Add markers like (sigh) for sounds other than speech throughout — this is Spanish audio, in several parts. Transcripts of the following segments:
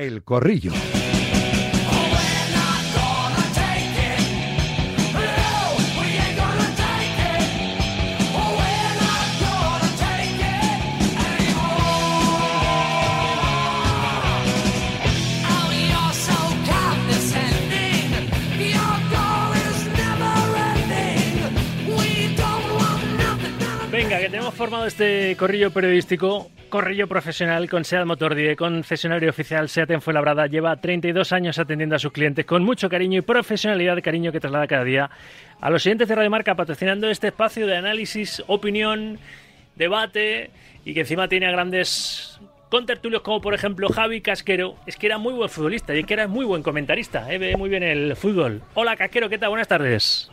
El Corrillo. Formado este corrillo periodístico, corrillo profesional con SEAT Motor 10, concesionario oficial SEAT en Fuenlabrada. Lleva 32 años atendiendo a sus clientes con mucho cariño y profesionalidad cariño que traslada cada día a los siguientes de Radio Marca, patrocinando este espacio de análisis, opinión, debate y que encima tiene a grandes contertulios como por ejemplo Javi Casquero. Es que era muy buen futbolista y es que era muy buen comentarista, ¿eh? ve muy bien el fútbol. Hola Casquero, ¿qué tal? Buenas tardes.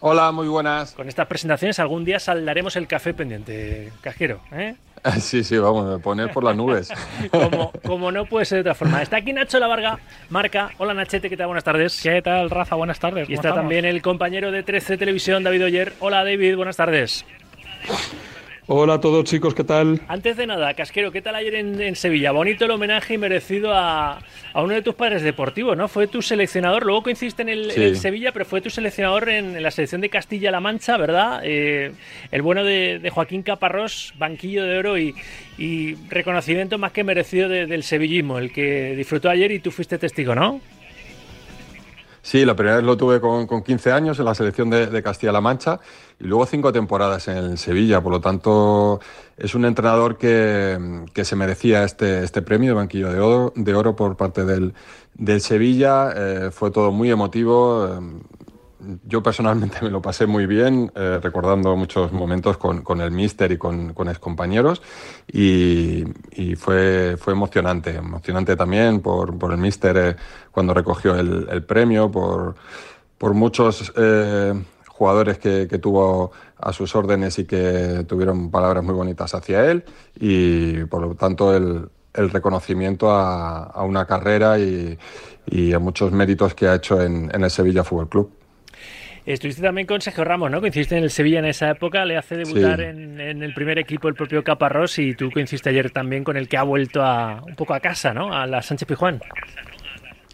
Hola, muy buenas. Con estas presentaciones algún día saldaremos el café pendiente, Casquero. ¿eh? (laughs) Sí, sí, vamos, me poner por las nubes. (laughs) como, como, no puede ser de otra forma. Está aquí Nacho La Varga, marca. Hola Nachete, ¿qué tal? Buenas tardes. ¿Qué tal, Rafa? Buenas tardes. Y está estamos? también el compañero de 13 Televisión, David Oyer. Hola David, buenas tardes. Hola a todos chicos, ¿qué tal? Antes de nada, Casquero, ¿qué tal ayer en, en Sevilla? Bonito el homenaje y merecido a, a, uno de tus padres deportivos, ¿no? Fue tu seleccionador, luego coincidiste en el, sí. en el Sevilla, pero fue tu seleccionador en, en la selección de Castilla-La Mancha, ¿verdad? Eh, el bueno de, de, Joaquín Caparrós, banquillo de oro y, y reconocimiento más que merecido de, del sevillismo, el que disfrutó ayer y tú fuiste testigo, ¿no? Sí, la primera vez lo tuve con, con 15 años en la selección de, Castilla-La Mancha y luego cinco temporadas en el Sevilla. Por lo tanto, es un entrenador que, que se merecía este, este premio de banquillo de oro, de oro por parte del, del Sevilla. Eh, fue todo muy emotivo. Yo personalmente (laughs) me lo pasé muy bien, eh, recordando muchos momentos con, con el míster y con, con excompañeros y, fue, fue emocionante, emocionante también por, por el míster eh, cuando recogió el, premio, por, por muchos eh, jugadores que, tuvo a sus órdenes y que tuvieron palabras muy bonitas hacia él y por lo tanto el, reconocimiento a, a una carrera y, y, a muchos méritos que ha hecho en, en el Sevilla Fútbol Club. Estuviste también con Sergio Ramos, ¿no? Coincidiste en el Sevilla en esa época, le hace debutar sí. en, en, el primer equipo el propio Caparrós y tú coincidiste ayer también con el que ha vuelto a un poco a casa, ¿no? A la Sánchez Pijuán.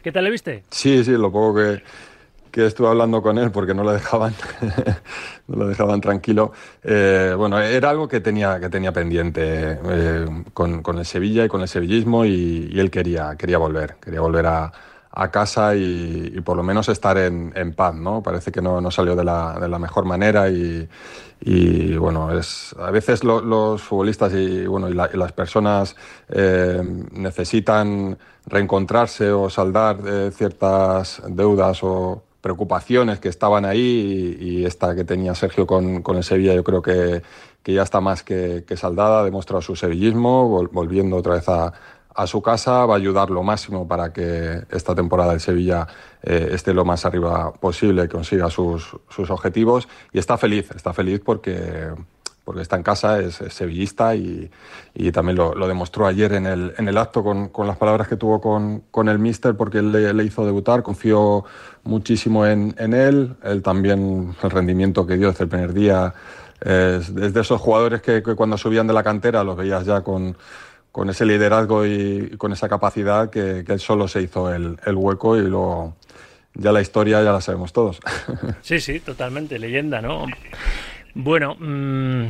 ¿Qué tal le viste? Sí, sí, lo poco que, que estuve hablando con él porque no le dejaban, (laughs) no lo dejaban tranquilo. Eh, bueno, era algo que tenía, que tenía pendiente eh, con, con, el Sevilla y con el sevillismo y, y él quería, quería volver, quería volver a a casa y, y, por lo menos estar en, en paz, ¿no? Parece que no, no salió de la, de la, mejor manera y, y bueno, es, a veces lo, los futbolistas y, bueno, y, la, y las personas eh, necesitan reencontrarse o saldar eh, ciertas deudas o preocupaciones que estaban ahí y, esta que tenía Sergio con, con el Sevilla yo creo que, que ya está más que, que saldada, ha demostrado su sevillismo, vol, volviendo otra vez a, a su casa, va a ayudar lo máximo para que esta temporada el Sevilla eh, esté lo más arriba posible, consiga sus, sus, objetivos. Y está feliz, está feliz porque, porque está en casa, es, sevillista y, y también lo, demostró ayer en el, en el acto con, con, las palabras que tuvo con, con el míster porque él le, hizo debutar, confió muchísimo en, en él, él también el rendimiento que dio desde el primer día es, es de esos jugadores que, que cuando subían de la cantera los veías ya con con ese liderazgo y, con esa capacidad que, él solo se hizo el, el hueco y luego ya la historia ya la sabemos todos. (laughs) Sí, sí, totalmente, leyenda, ¿no? Bueno, mmm,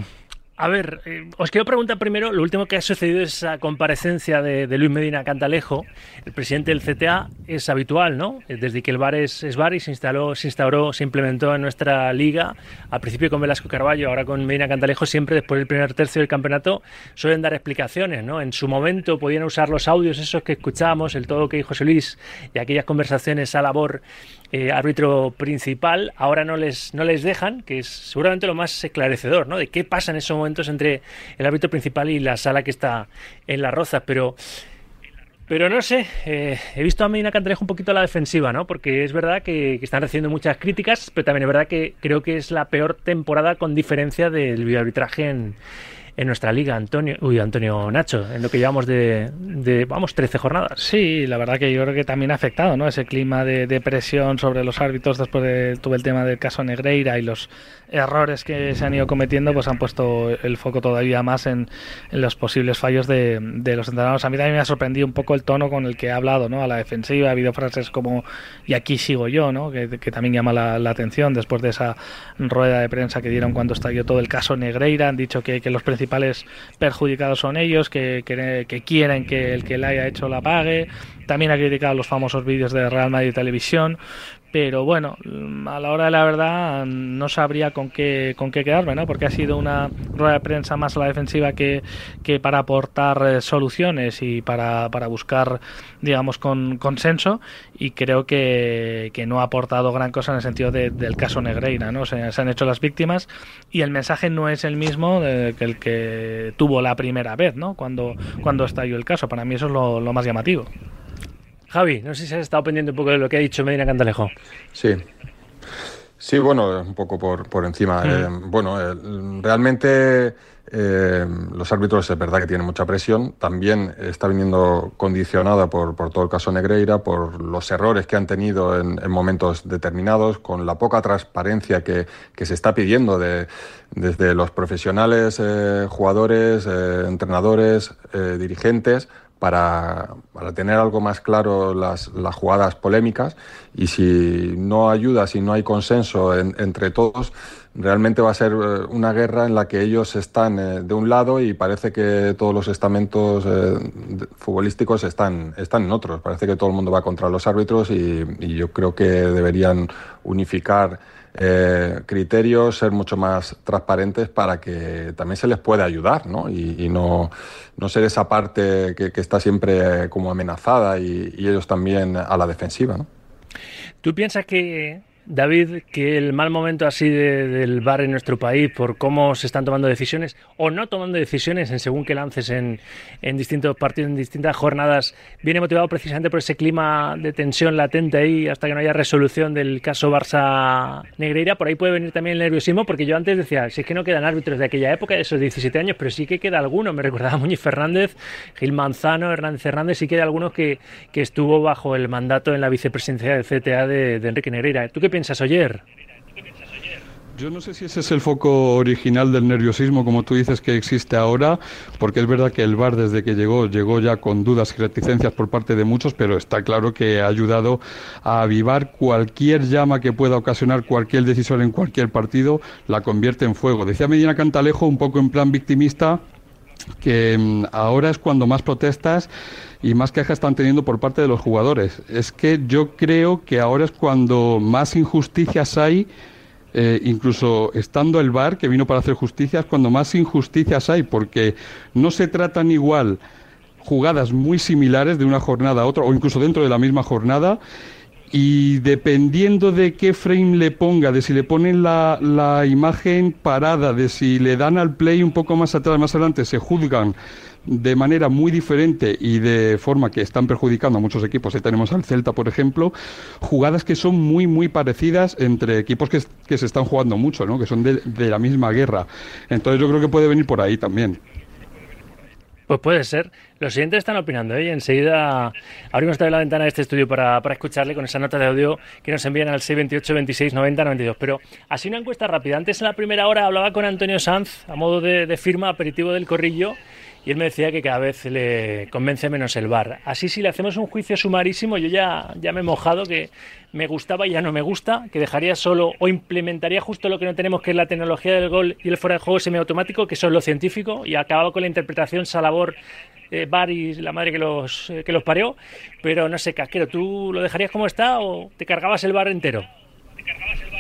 a ver, eh, os quiero preguntar primero, lo último que ha sucedido es esa comparecencia de, de, Luis Medina Cantalejo, el presidente del CTA, es habitual, ¿no? Desde que el bar es, es bar y se instaló, se instauró, se implementó en nuestra liga, al principio con Velasco Carballo, ahora con Medina Cantalejo, siempre después del primer tercio del campeonato suelen dar explicaciones, ¿no? En su momento podían usar los audios esos que escuchábamos, el todo que dijo José Luis y aquellas conversaciones a labor eh, árbitro principal, ahora no les, no les dejan, que es seguramente lo más esclarecedor, ¿no? De qué pasa en esos momentos entre el árbitro principal y la sala que está en las rozas, pero pero no sé, eh, he visto a Medina Cantalejo un poquito a la defensiva, ¿no? Porque es verdad que, que, están recibiendo muchas críticas, pero también es verdad que creo que es la peor temporada con diferencia del videoarbitraje en, en nuestra liga, Antonio, uy, Antonio Nacho, en lo que llevamos de, de, vamos, 13 jornadas. Sí, la verdad que yo creo que también ha afectado, ¿no? Ese clima de, de presión sobre los árbitros después de todo el tema del caso Negreira y los errores que se han ido cometiendo, pues han puesto el foco todavía más en, los posibles fallos de, de, los entrenadores. A mí también me ha sorprendido un poco el tono con el que ha hablado, ¿no? A la defensiva, ha habido frases como, y aquí sigo yo, ¿no? Que, también llama la, la, atención después de esa rueda de prensa que dieron cuando estalló todo el caso Negreira. Han dicho que, los principales perjudicados son ellos, que, quieren que el que le haya hecho la pague. También ha criticado los famosos vídeos de Real Madrid Televisión pero bueno, a la hora de la verdad no sabría con qué, con qué quedarme, ¿no? Porque ha sido una rueda de prensa más a la defensiva que, para aportar eh, soluciones y para, para buscar, digamos, con consenso y creo que, que, no ha aportado gran cosa en el sentido de, del caso Negreira, ¿no? Se, han hecho las víctimas y el mensaje no es el mismo de, que el que tuvo la primera vez, ¿no? Cuando, cuando estalló el caso. Para mí eso es lo más llamativo. Javi, no sé si has estado pendiente un poco de lo que ha dicho Medina Cantalejo. Sí. Sí, bueno, un poco por, por encima. Mm. Eh, bueno, eh, realmente eh, los árbitros es verdad que tienen mucha presión. También está viniendo condicionada por, por, todo el caso Negreira, por los errores que han tenido en, en momentos determinados, con la poca transparencia que, que se está pidiendo de, desde los profesionales, jugadores, entrenadores, dirigentes para, para, tener algo más claro las, las, jugadas polémicas y si no ayuda, si no hay consenso en, entre todos, realmente va a ser eh, una guerra en la que ellos están eh, de un lado y parece que todos los estamentos eh, futbolísticos están, están en otros. Parece que todo el mundo va contra los árbitros y, y yo creo que deberían unificar eh, criterios, ser mucho más transparentes para que también se les pueda ayudar, ¿no? Y, no, no, ser esa parte que, que está siempre como amenazada y, y, ellos también a la defensiva, ¿no? ¿Tú piensas que David, que el mal momento así de, del bar en nuestro país por cómo se están tomando decisiones o no tomando decisiones en según qué lances en, en distintos partidos, en distintas jornadas, viene motivado precisamente por ese clima de tensión latente ahí hasta que no haya resolución del caso Barça-Negreira. Por ahí puede venir también el nerviosismo, porque yo antes decía, si es que no quedan árbitros de aquella época, de esos 17 años, pero sí que queda alguno. Me recordaba Muñiz Fernández, Gil Manzano, Hernández Hernández, sí queda alguno que, que estuvo bajo el mandato en la vicepresidencia del CTA de, de Enrique Negreira. ¿Tú qué piensas, Oyer? Yo no sé si ese es el foco original del nerviosismo, como tú dices, que existe ahora, porque es verdad que el VAR desde que llegó, llegó ya con dudas y reticencias por parte de muchos, pero está claro que ha ayudado a avivar cualquier llama que pueda ocasionar cualquier decisión en cualquier partido, la convierte en fuego. Decía Medina Cantalejo, un poco en plan victimista, que mm, ahora es cuando más protestas y más quejas están teniendo por parte de los jugadores. Es que yo creo que ahora es cuando más injusticias hay, eh, incluso estando el VAR, que vino para hacer justicias, cuando más injusticias hay, porque no se tratan igual jugadas muy similares de una jornada a otra, o incluso dentro de la misma jornada, y dependiendo de qué frame le ponga, de si le ponen la, la, imagen parada, de si le dan al play un poco más atrás, más adelante, se juzgan de manera muy diferente y de forma que están perjudicando a muchos equipos. Ahí tenemos al Celta, por ejemplo, jugadas que son muy, muy parecidas entre equipos que, que se están jugando mucho, ¿no? que son de, de la misma guerra. Entonces yo creo que puede venir por ahí también. Pues puede ser. Los siguientes están opinando ¿eh? enseguida abrimos también la ventana de este estudio para, para, escucharle con esa nota de audio que nos envían al 628 26 90 92. Pero así una encuesta rápida. Antes en la primera hora hablaba con Antonio Sanz a modo de, de firma aperitivo del corrillo y él me decía que cada vez le convence menos el bar. Así si le hacemos un juicio sumarísimo, yo ya, ya me he mojado que me gustaba y ya no me gusta, que dejaría solo o implementaría justo lo que no tenemos, que es la tecnología del gol y el fuera de juego semiautomático, que es lo científico, y acababa con la interpretación salabor eh, bar y la madre que los, eh, que los parió. Pero no sé, Casquero, ¿tú lo dejarías como está o te cargabas el bar entero? ¿Te cargabas el?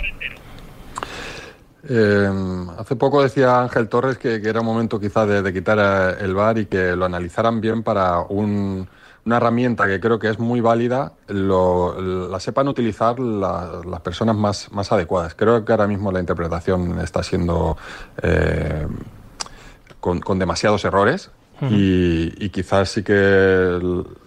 Eh, hace poco decía Ángel Torres que, que era un momento quizá de, de, quitar el VAR y que lo analizaran bien para un, una herramienta que creo que es muy válida, lo, la sepan utilizar la, las personas más, más adecuadas. Creo que ahora mismo la interpretación está siendo eh, con, con, demasiados errores uh -huh. y, y, quizás sí que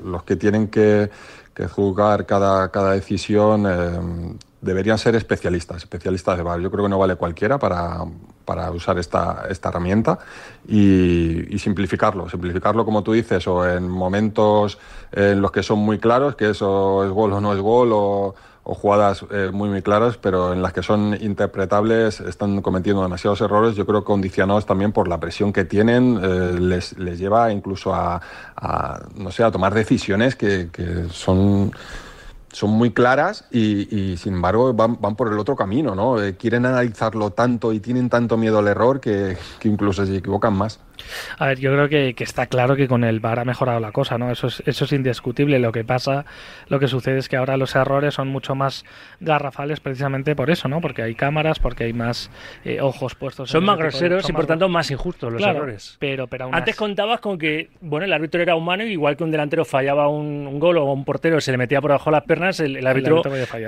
los que tienen que, que juzgar cada, cada decisión... Eh, deberían ser especialistas, especialistas de VAR. Yo creo que no vale cualquiera para, para usar esta, esta herramienta y, simplificarlo, simplificarlo como tú dices, o en momentos en los que son muy claros, que eso es gol o no es gol, o, jugadas eh, muy muy claras, pero en las que son interpretables están cometiendo demasiados errores, yo creo condicionados también por la presión que tienen, eh, les, les, lleva incluso a, no sé, a tomar decisiones que, que son son muy claras y, sin embargo van, por el otro camino, ¿no? Eh, quieren analizarlo tanto y tienen tanto miedo al error que, que incluso se equivocan más. A ver, yo creo que, está claro que con el VAR ha mejorado la cosa, ¿no? Eso es, eso es indiscutible. Lo que pasa, lo que sucede es que ahora los errores son mucho más garrafales precisamente por eso, ¿no? Porque hay cámaras, porque hay más eh, ojos puestos. Son más groseros y por tanto más injustos los errores. Pero, pero Antes contabas con que, bueno, el árbitro era humano y igual que un delantero fallaba un, gol o un portero se le metía por abajo las piernas, el, árbitro,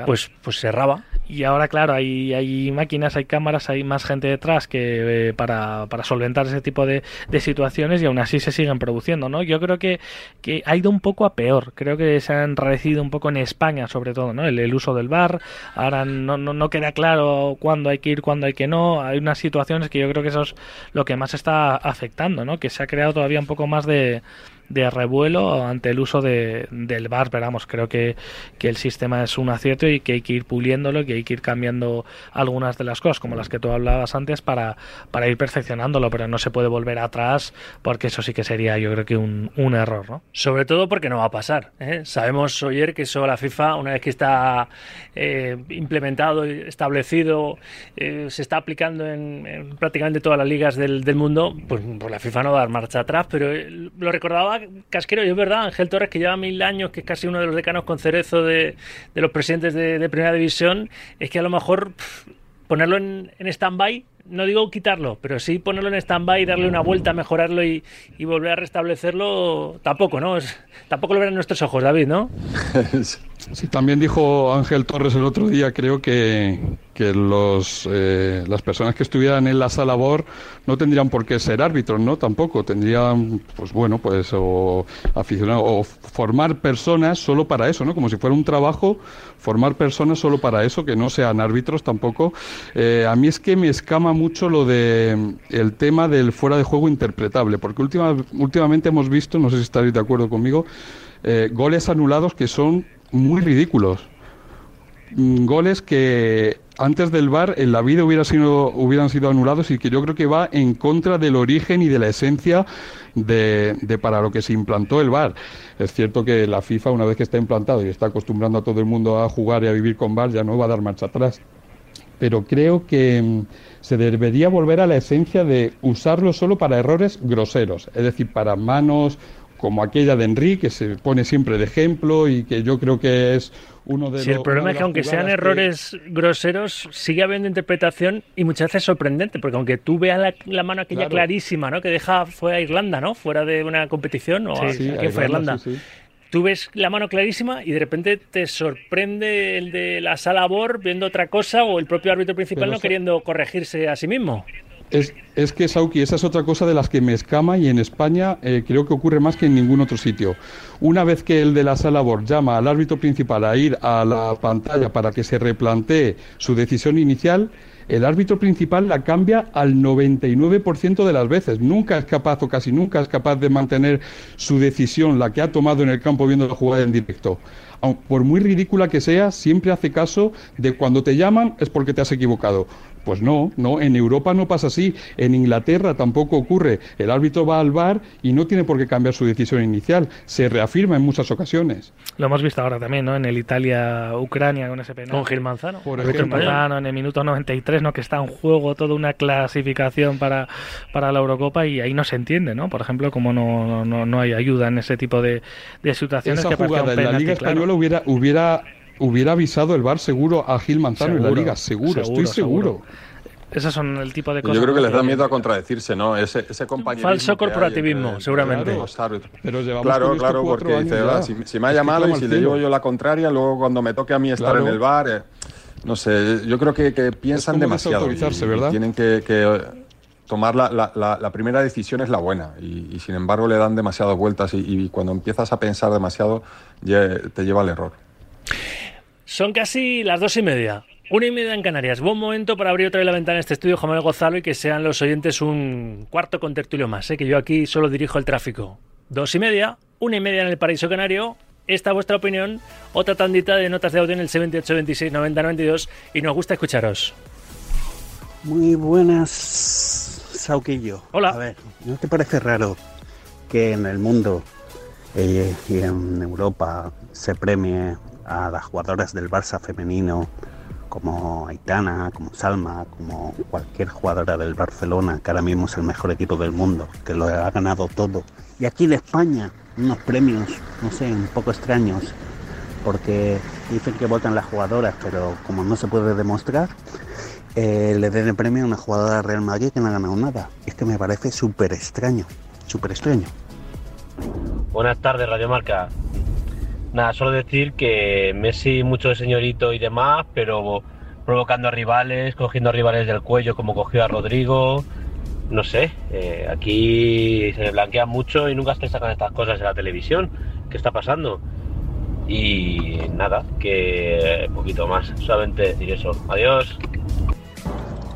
pues, pues cerraba. Y ahora, claro, hay, hay máquinas, hay cámaras, hay más gente detrás que eh, para, para solventar ese tipo de, de situaciones y aún así se siguen produciendo, ¿no? Yo creo que, que ha ido un poco a peor. Creo que se ha enrarecido un poco en España, sobre todo, ¿no? El, uso del bar. Ahora no, no, no, queda claro cuándo hay que ir, cuándo hay que no. Hay unas situaciones que yo creo que eso es lo que más está afectando, ¿no? Que se ha creado todavía un poco más de de revuelo ante el uso de, del VAR, pero vamos, creo que, que, el sistema es un acierto y que hay que ir puliéndolo, que hay que ir cambiando algunas de las cosas, como las que tú hablabas antes, para, para ir perfeccionándolo, pero no se puede volver atrás porque eso sí que sería yo creo que un, un error, ¿no? Sobre todo porque no va a pasar. ¿eh? Sabemos, ayer que eso la FIFA, una vez que está eh, implementado establecido, eh, se está aplicando en, prácticamente todas las ligas del, del mundo, pues, pues, la FIFA no va a dar marcha atrás, pero lo recordaba Casquero, y es verdad, Ángel Torres, que lleva mil años, que es casi uno de los decanos con cerezo de, los presidentes de, Primera División, es que a lo mejor ponerlo en, en stand-by no digo quitarlo, pero sí ponerlo en stand-by, darle una vuelta, mejorarlo y, volver a restablecerlo, tampoco, ¿no? tampoco lo verán nuestros ojos, David, ¿no? (laughs) Sí, también dijo Ángel Torres el otro día, creo que, que los, eh, las personas que estuvieran en la sala BOR no tendrían por qué ser árbitros, ¿no? Tampoco, tendrían, pues bueno, pues o aficionados, o formar personas solo para eso, ¿no? Como si fuera un trabajo, formar personas solo para eso, que no sean árbitros tampoco. Eh, a mí es que me escama mucho lo de el tema del fuera de juego interpretable, porque última, últimamente hemos visto, no sé si estaréis de acuerdo conmigo, eh, goles anulados que son muy ridículos. Mm, goles que antes del VAR en la vida hubiera sido, hubieran sido anulados y que yo creo que va en contra del origen y de la esencia de, de, para lo que se implantó el VAR. Es cierto que la FIFA, una vez que está implantado y está acostumbrando a todo el mundo a jugar y a vivir con VAR, ya no va a dar marcha atrás. Pero creo que mm, se debería volver a la esencia de usarlo solo para errores groseros, es decir, para manos como aquella de Enrique, que se pone siempre de ejemplo y que yo creo que es uno de sí, el problema es que aunque sean errores groseros, sigue habiendo interpretación y muchas veces sorprendente, porque aunque tú veas la, mano aquella clarísima, ¿no? Que deja fuera a Irlanda, ¿no? Fuera de una competición, o sí, fue Irlanda. Tú ves la mano clarísima y de repente te sorprende el de la sala BOR viendo otra cosa o el propio árbitro principal no queriendo corregirse a sí mismo. Es, es, que, Sauki, esa es otra cosa de las que me escama y en España eh, creo que ocurre más que en ningún otro sitio. Una vez que el de la sala BOR llama al árbitro principal a ir a la pantalla para que se replantee su decisión inicial, el árbitro principal la cambia al 99% de las veces. Nunca es capaz o casi nunca es capaz de mantener su decisión, la que ha tomado en el campo viendo la jugada en directo. Por muy ridícula que sea, siempre hace caso de cuando te llaman es porque te has equivocado. Pues no, no, en Europa no pasa así, en Inglaterra tampoco ocurre. El árbitro va al bar y no tiene por qué cambiar su decisión inicial, se reafirma en muchas ocasiones. Lo hemos visto ahora también, ¿no? En el Italia-Ucrania con ese penal. Con Gil Manzano. Por Gil Manzano en el minuto 93, ¿no? Que está en juego toda una clasificación para, para la Eurocopa y ahí no se entiende, ¿no? Por ejemplo, como no, no, no hay ayuda en ese tipo de, de situaciones. Esa jugada en la Liga Española hubiera, hubiera hubiera avisado el VAR seguro a Gil Manzano en la liga, seguro, estoy seguro. Esos son el tipo de cosas. Yo creo que les da miedo a contradecirse, ¿no? Ese, ese compañerismo. Falso corporativismo, seguramente. Pero claro, claro, porque dice, si, me ha llamado y si le llevo yo la contraria, luego cuando me toque a mí estar en el bar, eh, no sé, yo creo que, piensan demasiado. ¿verdad? tienen que, tomar la, la, la, primera decisión es la buena y, sin embargo le dan demasiadas vueltas y, y cuando empiezas a pensar demasiado te lleva al error. Son casi las dos y media. Una y media en Canarias. Buen momento para abrir otra vez la ventana en este estudio, Jamel Gozalo, y que sean los oyentes un cuarto con tertulio más, ¿eh? que yo aquí solo dirijo el tráfico. Dos y media, una y media en el Paraíso Canario. Esta vuestra opinión, otra tandita de notas de audio en el 78 26 90 92 y nos gusta escucharos. Muy buenas, Sauquillo. Hola. A ver, ¿no te parece raro que en el mundo eh, y en Europa se premie a las jugadoras del Barça femenino como Aitana, como Salma, como cualquier jugadora del Barcelona, que ahora mismo es el mejor equipo del mundo, que lo ha ganado todo. Y aquí en España, unos premios, no sé, un poco extraños, porque dicen que votan las jugadoras, pero como no se puede demostrar, eh, le den el premio a una jugadora Real Madrid que no ha ganado nada. Es que me parece súper extraño, súper extraño. Buenas tardes, Radio Marca. Nada, solo decir que Messi mucho de señorito y demás, pero provocando a rivales, cogiendo a rivales del cuello como cogió a Rodrigo. No sé, eh, aquí se blanquea mucho y nunca se sacan estas cosas en la televisión. ¿Qué está pasando? Y nada, que poquito más, solamente decir eso. Adiós.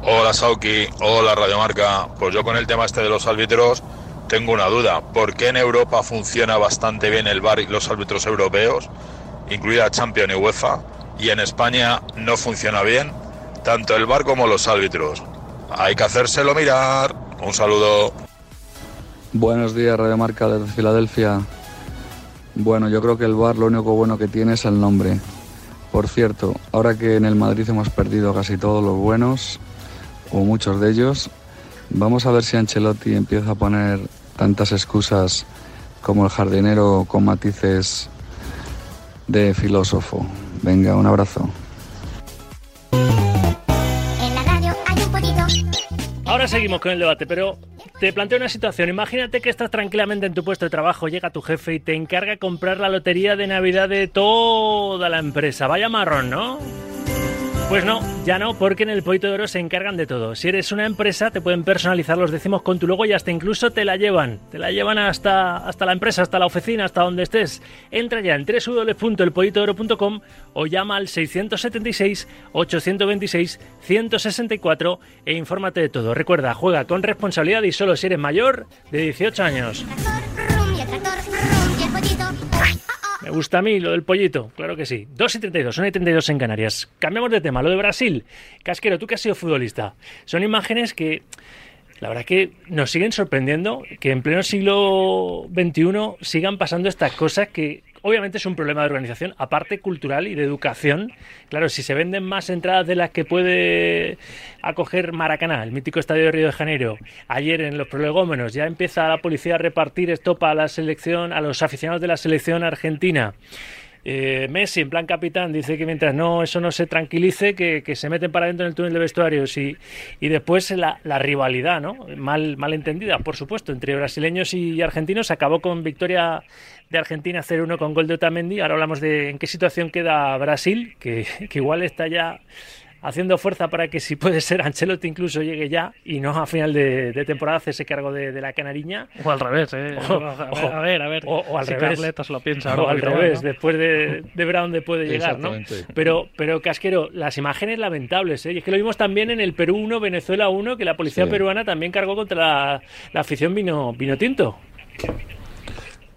Hola Sauki, hola Radiomarca. Pues yo con el tema este de los árbitros tengo una duda. ¿Por qué en Europa funciona bastante bien el VAR y los árbitros europeos, incluida Champions y UEFA, y en España no funciona bien tanto el VAR como los árbitros? Hay que hacérselo mirar. Un saludo. Buenos días, Radio Marca de Filadelfia. Bueno, yo creo que el VAR lo único bueno que tiene es el nombre. Por cierto, ahora que en el Madrid hemos perdido casi todos los buenos, o muchos de ellos, vamos a ver si Ancelotti empieza a poner tantas excusas como el jardinero con matices de filósofo. Venga, un abrazo. En la radio hay un pollito. Ahora seguimos con el debate, pero te planteo una situación. Imagínate que estás tranquilamente en tu puesto de trabajo, llega tu jefe y te encarga comprar la lotería de Navidad de toda la empresa. Vaya marrón, ¿no? Pues no, ya no, porque en el Pollito de Oro se encargan de todo. Si eres una empresa, te pueden personalizar los décimos con tu logo y hasta incluso te la llevan. Te la llevan hasta, hasta la empresa, hasta la oficina, hasta donde estés. Entra ya en www.elpollitodeoro.com o llama al 676-826-164 e infórmate de todo. Recuerda, juega con responsabilidad y solo si eres mayor de 18 años. Me gusta a mí lo del pollito, claro que sí. 2 y 32, 1 y 32 en Canarias. Cambiamos de tema, lo de Brasil. Casquero, tú que has sido futbolista. Son imágenes que, la verdad que nos siguen sorprendiendo que en pleno siglo XXI sigan pasando estas cosas que obviamente es un problema de organización, aparte cultural y de educación. Claro, si se venden más entradas de las que puede acoger Maracaná, el mítico estadio de Río de Janeiro, ayer en los prolegómenos ya empieza la policía a repartir estopa a la selección, a los aficionados de la selección argentina. Eh, Messi, en plan capitán, dice que mientras no eso no se tranquilice, que, se meten para adentro en el túnel de vestuarios y, y después la, la rivalidad, ¿no? Mal, mal entendida, por supuesto, entre brasileños y argentinos. Acabó con victoria de Argentina 0-1 con gol de Otamendi. Ahora hablamos de en qué situación queda Brasil, que, que igual está ya haciendo fuerza para que si puede ser Ancelotti incluso llegue ya y no a final de, de temporada hacerse cargo de, de la canariña. O al revés, ¿eh? O- a ver, a ver. o- o al si revés. Carletos lo piensa. o al revés, bueno. después de, de ver a dónde puede llegar, ¿no? Exactamente. Pero, pero Casquero, las imágenes lamentables, ¿eh? Y es que lo vimos también en el Perú 1, Venezuela 1, que la policía Sí. peruana también cargó contra la, la afición vino, vino tinto.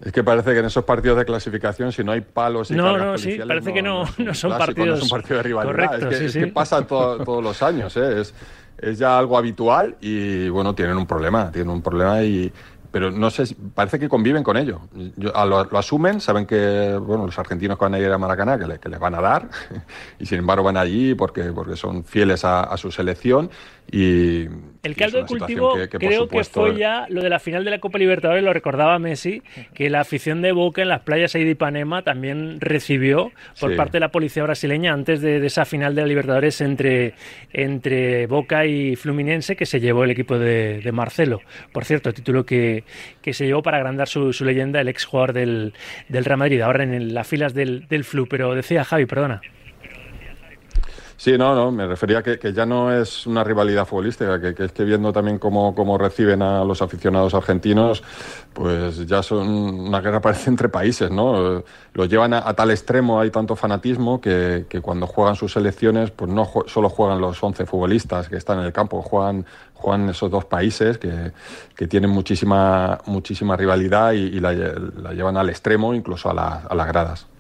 Es que parece que en esos partidos de clasificación, si no hay palos y No, no, sí, parece que no- es un no son clásico, partidos- No es un partido de rivalidad. Correcto, es que, sí, es sí. que pasa to- todos los años. ¿eh? Es, es ya algo habitual y, bueno, tienen un problema. Tienen un problema y. Pero no sé, parece que conviven con ello. Yo- a lo, lo asumen, saben que bueno, los argentinos que van a ir a Maracaná, que, le- que les van a dar, (laughs) y sin embargo van allí porque, porque son fieles a, a su selección. Y, El caldo de cultivo que- que, por creo supuesto, que fue ya lo de la final de la Copa Libertadores, lo recordaba Messi, que la afición de Boca en las playas ahí de Ipanema también recibió por Sí. parte de la policía brasileña antes de, de esa final de la Libertadores entre, entre Boca y Fluminense que se llevó el equipo de, de Marcelo. Por cierto, título que, que se llevó para agrandar su, su leyenda el ex jugador del, del Real Madrid, ahora en el- las filas del, del Flu. Pero decía Javi, perdona. Sí, no, no, me refería que, que ya no es una rivalidad futbolística, que, es que viendo también cómo, cómo reciben a los aficionados argentinos, pues ya son una guerra (laughs) parece entre países, ¿no? Lo llevan a, tal extremo, hay tanto fanatismo que, cuando juegan sus selecciones, pues no solo juegan los 11 futbolistas que están en el campo, juegan, esos dos países que, tienen muchísima, muchísima rivalidad y, la, lle- la llevan al extremo, incluso a las gradas.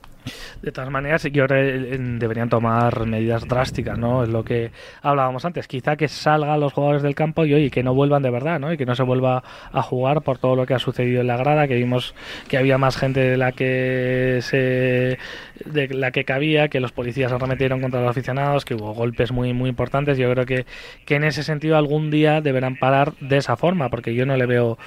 De todas maneras, sí que ahora eh, deberían tomar medidas drásticas, ¿no? Es lo que hablábamos antes. Quizá que salgan los jugadores del campo y oye, que no vuelvan de verdad, ¿no? Y que no se vuelva a jugar por todo lo que ha sucedido en la grada, que vimos que había más gente de la que se de la que cabía, que los policías se arremetieron contra los aficionados, que hubo golpes muy muy importantes. Yo creo que, que en ese sentido algún día deberán parar de esa forma, porque yo no le veo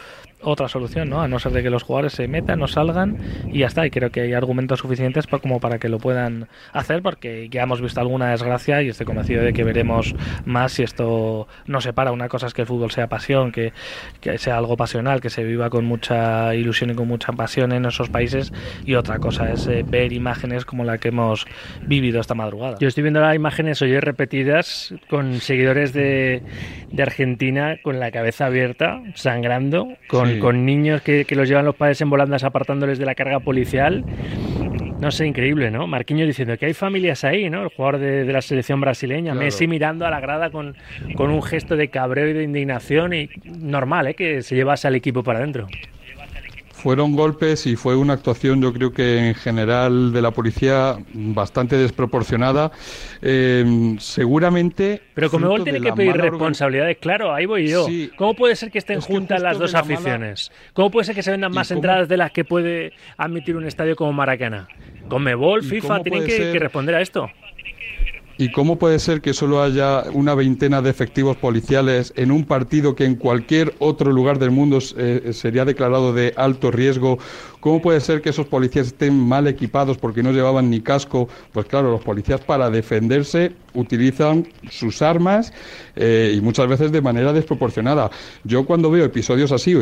otra solución, ¿no? A no ser de que los jugadores se metan, no salgan y ya está. Y creo que hay argumentos suficientes pa- como para que lo puedan hacer, porque ya hemos visto alguna desgracia y estoy convencido de que veremos más si esto no se para. Una cosa es que el fútbol sea pasión, que, que sea algo pasional, que se viva con mucha ilusión y con mucha pasión en esos países, y otra cosa es eh, ver imágenes como la que hemos vivido esta madrugada. Yo estoy viendo las imágenes hoy repetidas con seguidores de, de Argentina con la cabeza abierta, sangrando, con, Sí. con niños que, que los llevan los padres en volandas apartándoles de la carga policial. No sé, increíble, ¿no? Marquinhos diciendo que hay familias ahí, ¿no? El jugador de, de la selección brasileña, Claro. Messi mirando a la grada con, con un gesto de cabreo y de indignación y normal, ¿eh? Que se llevase al equipo para adentro. Fueron golpes y fue una actuación, yo creo que en general de la policía bastante desproporcionada. Eh, seguramente. Pero Comebol tiene que pedir responsabilidades, claro, ahí voy yo. Sí. ¿Cómo puede ser que estén Es que juntas las dos mala- aficiones? ¿Cómo puede ser que se vendan ¿Y más cómo- entradas de las que puede admitir un estadio como Maracaná? Comebol, ¿Y FIFA, tienen que responder a esto. ¿Y cómo puede ser que solo haya una veintena de efectivos policiales en un partido que en cualquier otro lugar del mundo eh, sería declarado de alto riesgo? ¿Cómo puede ser que esos policías estén mal equipados porque no llevaban ni casco? Pues claro, los policías para defenderse utilizan sus armas eh, y muchas veces de manera desproporcionada. Yo cuando veo episodios así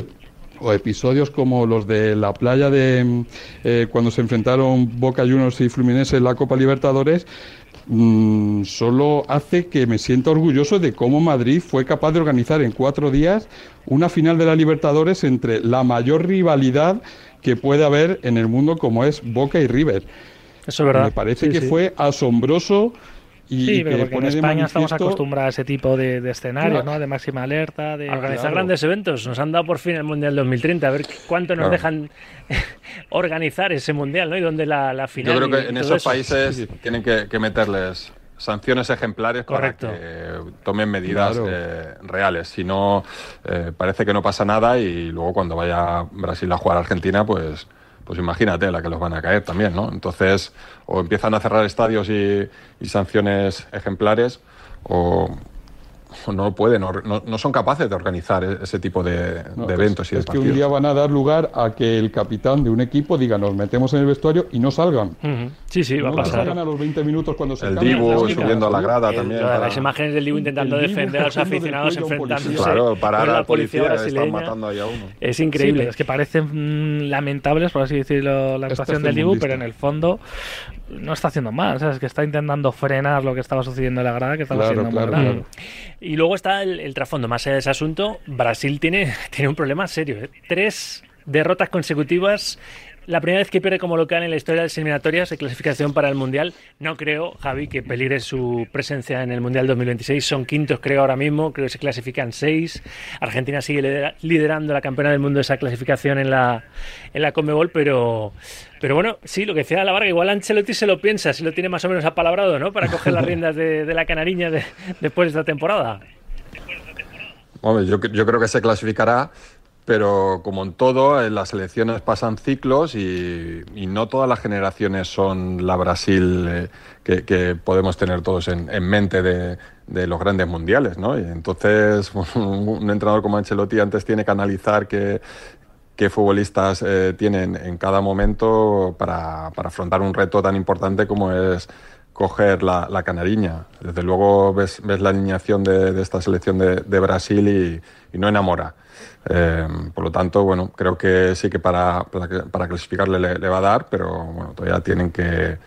o episodios como los de la playa de mm, eh, cuando se enfrentaron Boca Juniors y Fluminense en la Copa Libertadores mm, solo hace que me sienta orgulloso de cómo Madrid fue capaz de organizar en cuatro días una final de la Libertadores entre la mayor rivalidad que puede haber en el mundo como es Boca y River. Eso es verdad. Me parece Sí, que sí. fue asombroso y Sí, pero que porque en España estamos acostumbrados a ese tipo de, de escenarios, Claro. ¿no? De máxima alerta, de... A organizar Claro. grandes eventos. Nos han dado por fin el Mundial 2030. A ver cuánto nos Claro. dejan (laughs) organizar ese Mundial, ¿no? Y dónde la, la final. Yo creo que en esos eso. países Sí. tienen que, que meterles sanciones ejemplares Correcto. para que tomen medidas Claro. eh, reales. Si no, eh, parece que no pasa nada y luego cuando vaya Brasil a jugar a Argentina, pues, pues imagínate la que los van a caer también, ¿no? Entonces, o empiezan a cerrar estadios y, y sanciones ejemplares, o, o no pueden, no, no son capaces de organizar e- ese tipo de, No, de es- eventos y de es que un día van a dar lugar a que el capitán de un equipo diga nos metemos en el vestuario y no salgan. Sí, sí, va a no pasar. salgan a los 20 minutos cuando se El. Dibu la subiendo a la grada El- también. para- Las imágenes del Dibu intentando Dibu defender a los aficionados a policía. enfrentándose Claro, parar con la al policía, que están brasileña. matando ahí a uno. Es Sí, increíble. pero es que parecen mm, lamentables, por así decirlo, la Es actuación del Dibu, pero en el fondo no está haciendo mal. O sea, es que está intentando frenar lo que estaba sucediendo en la grada, que estaba Claro, siendo claro, muy grave. claro. Y luego está el, trasfondo. Más allá de ese asunto, Brasil tiene, (laughs) tiene un problema serio. ¿eh? Tres derrotas consecutivas. La primera vez que pierde como local en la historia de las eliminatorias de clasificación para el Mundial. No creo, Javi, que peligre su presencia en el Mundial 2026. Son quintos, creo, ahora mismo. Creo que se clasifican seis. Argentina sigue lidera- liderando la campeona del mundo esa clasificación en la, en la Conmebol, pero, pero bueno, sí, lo que decía la Varga, igual Ancelotti se lo piensa, si lo tiene más o menos apalabrado, ¿no? Para coger las riendas de, la canariña de- después de esta temporada. Hombre, yo, yo creo que se clasificará, pero como en todo, en las elecciones pasan ciclos y, no todas las generaciones son la Brasil eh, que, podemos tener todos en, en mente de, los grandes mundiales, ¿no? Y entonces, (laughs) un, entrenador como Ancelotti antes tiene que analizar qué, futbolistas eh, tienen en cada momento para, afrontar un reto tan importante como es coger la, la canariña. Desde luego ves, ves la alineación de, esta selección de, de Brasil y no enamora. Eh, por lo tanto, bueno, creo que sí que para, para, clasificarle le, le va a dar, pero bueno, todavía tienen que,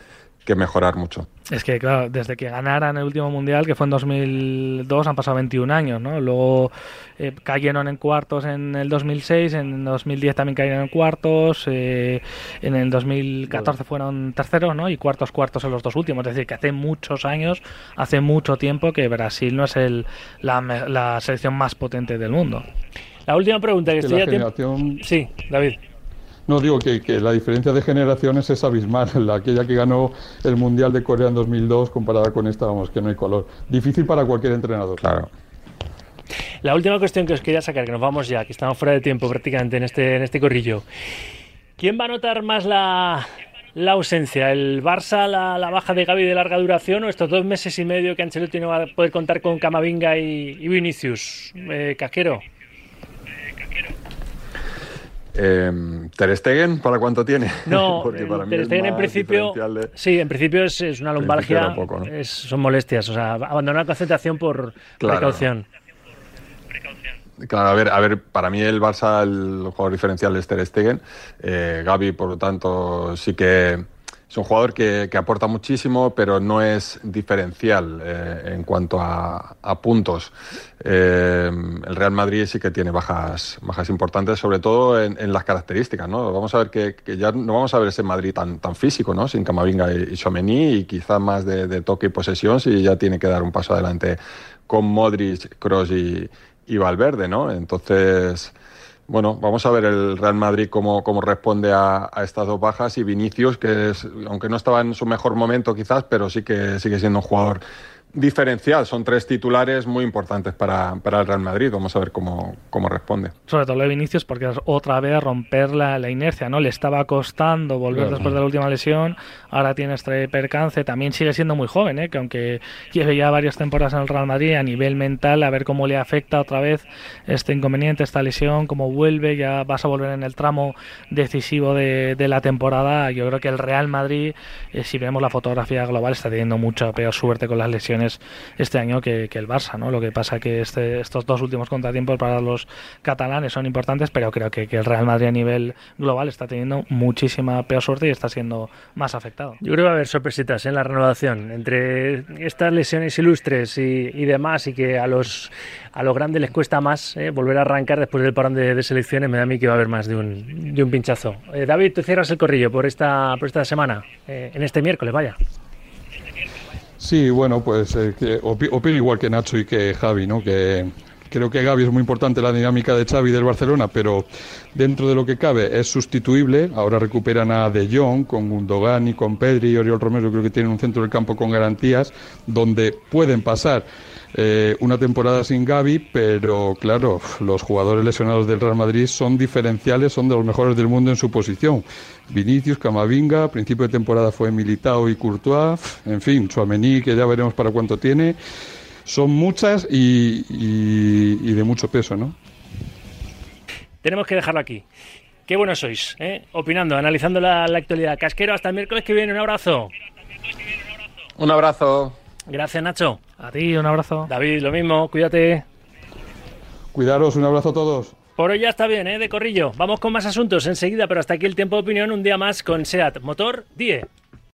que mejorar mucho. Es que, claro, desde que ganaran el último mundial, que fue en 2002, han pasado 21 años, ¿no? Luego eh, cayeron en cuartos en el 2006, en 2010 también cayeron en cuartos, eh, en el 2014 fueron terceros, ¿no? Y cuartos, cuartos en los dos últimos. Es decir, que hace muchos años, hace mucho tiempo que Brasil no es el, la, la selección más potente del mundo. La última pregunta que Que estoy la a generación- Sí, David. No, digo que, que la diferencia de generaciones es abismal. (laughs) La, aquella que ganó el Mundial de Corea en 2002 comparada con esta, vamos, que no hay color. Difícil para cualquier entrenador. Claro. La última cuestión que os quería sacar, que nos vamos ya, que estamos fuera de tiempo prácticamente en este, en este corrillo. ¿Quién va a notar más la, la ausencia? ¿El Barça, la, la baja de Gaby de larga duración o estos dos meses y medio que Ancelotti no va a poder contar con Camavinga y, y Vinicius? Eh, Casquero. Eh, ¿Ter Stegen para cuánto tiene? No, (laughs) Porque para Ter Stegen en principio, de- sí, en principio es, es una lumbalgia, era poco, ¿no? es- son molestias, o sea, abandonar la concentración por Claro. precaución. Claro, a ver, a ver, para mí el Barça, el jugador diferencial es Ter Stegen. Eh, Gaby, por lo tanto, sí que es un jugador que, que aporta muchísimo, pero no es diferencial eh, en cuanto a, puntos. Eh, el Real Madrid sí que tiene bajas, bajas importantes, sobre todo en, en las características, ¿no? Vamos a ver que, que ya no vamos a ver ese Madrid tan, tan físico, ¿no? Sin Camavinga y, Tchouaméni y quizá más de, de toque y posesión, si ya tiene que dar un paso adelante con Modric, Kroos y, y Valverde, ¿no? Entonces, bueno, vamos a ver el Real Madrid cómo, cómo responde a, a estas dos bajas y Vinicius, que es, aunque no estaba en su mejor momento quizás, pero sí que sigue siendo un jugador diferencial. Son tres titulares muy importantes para, para el Real Madrid. Vamos a ver cómo, cómo responde. Sobre todo lo de Vinicius, porque es otra vez romper la, la inercia, ¿no? Le estaba costando volver Claro. después de la última lesión, ahora tiene este percance, también sigue siendo muy joven, ¿eh? Que aunque lleve ya varias temporadas en el Real Madrid, a nivel mental, a ver cómo le afecta otra vez este inconveniente, esta lesión, cómo vuelve, ya vas a volver en el tramo decisivo de, de la temporada. Yo creo que el Real Madrid, eh, si vemos la fotografía global, está teniendo mucha peor suerte con las lesiones este año que, el Barça, ¿no? Lo que pasa que este, estos dos últimos contratiempos para los catalanes son importantes, pero creo que, el Real Madrid a nivel global está teniendo muchísima peor suerte y está siendo más afectado. Yo creo que va a haber sorpresitas en la renovación entre estas lesiones ilustres y, demás y que a los a los grandes les cuesta más eh, volver a arrancar después del parón de, de selecciones. Me da a mí que va a haber más de un, de un pinchazo. Eh, David, tú cierras el corrillo por esta, por esta semana, eh, en este miércoles, vaya. Sí, bueno, pues eh, que opi- opino igual que Nacho y que Javi, ¿no? Que creo que Gaby es muy importante la dinámica de Xavi del Barcelona, pero dentro de lo que cabe es sustituible. Ahora recuperan a De Jong con Gundogan y con Pedri y Oriol Romero. Creo que tienen un centro del campo con garantías donde pueden pasar eh, una temporada sin Gaby, pero claro, los jugadores lesionados del Real Madrid son diferenciales, son de los mejores del mundo en su posición. Vinicius, Camavinga, a principio de temporada fue Militao y Courtois, en fin, Chouameni, que ya veremos para cuánto tiene. Son muchas y, y- y de mucho peso, ¿no? Tenemos que dejarlo aquí. Qué buenos sois, ¿eh? opinando, analizando la, la actualidad. Casquero, hasta el miércoles que viene. Un abrazo. Un abrazo. Gracias, Nacho. A ti, un abrazo. David, lo mismo. Cuídate. Cuidaros, un abrazo a todos. Por hoy ya está bien, ¿eh? De corrillo. Vamos con más asuntos enseguida, pero hasta aquí el tiempo de opinión un día más con SEAT Motor 10.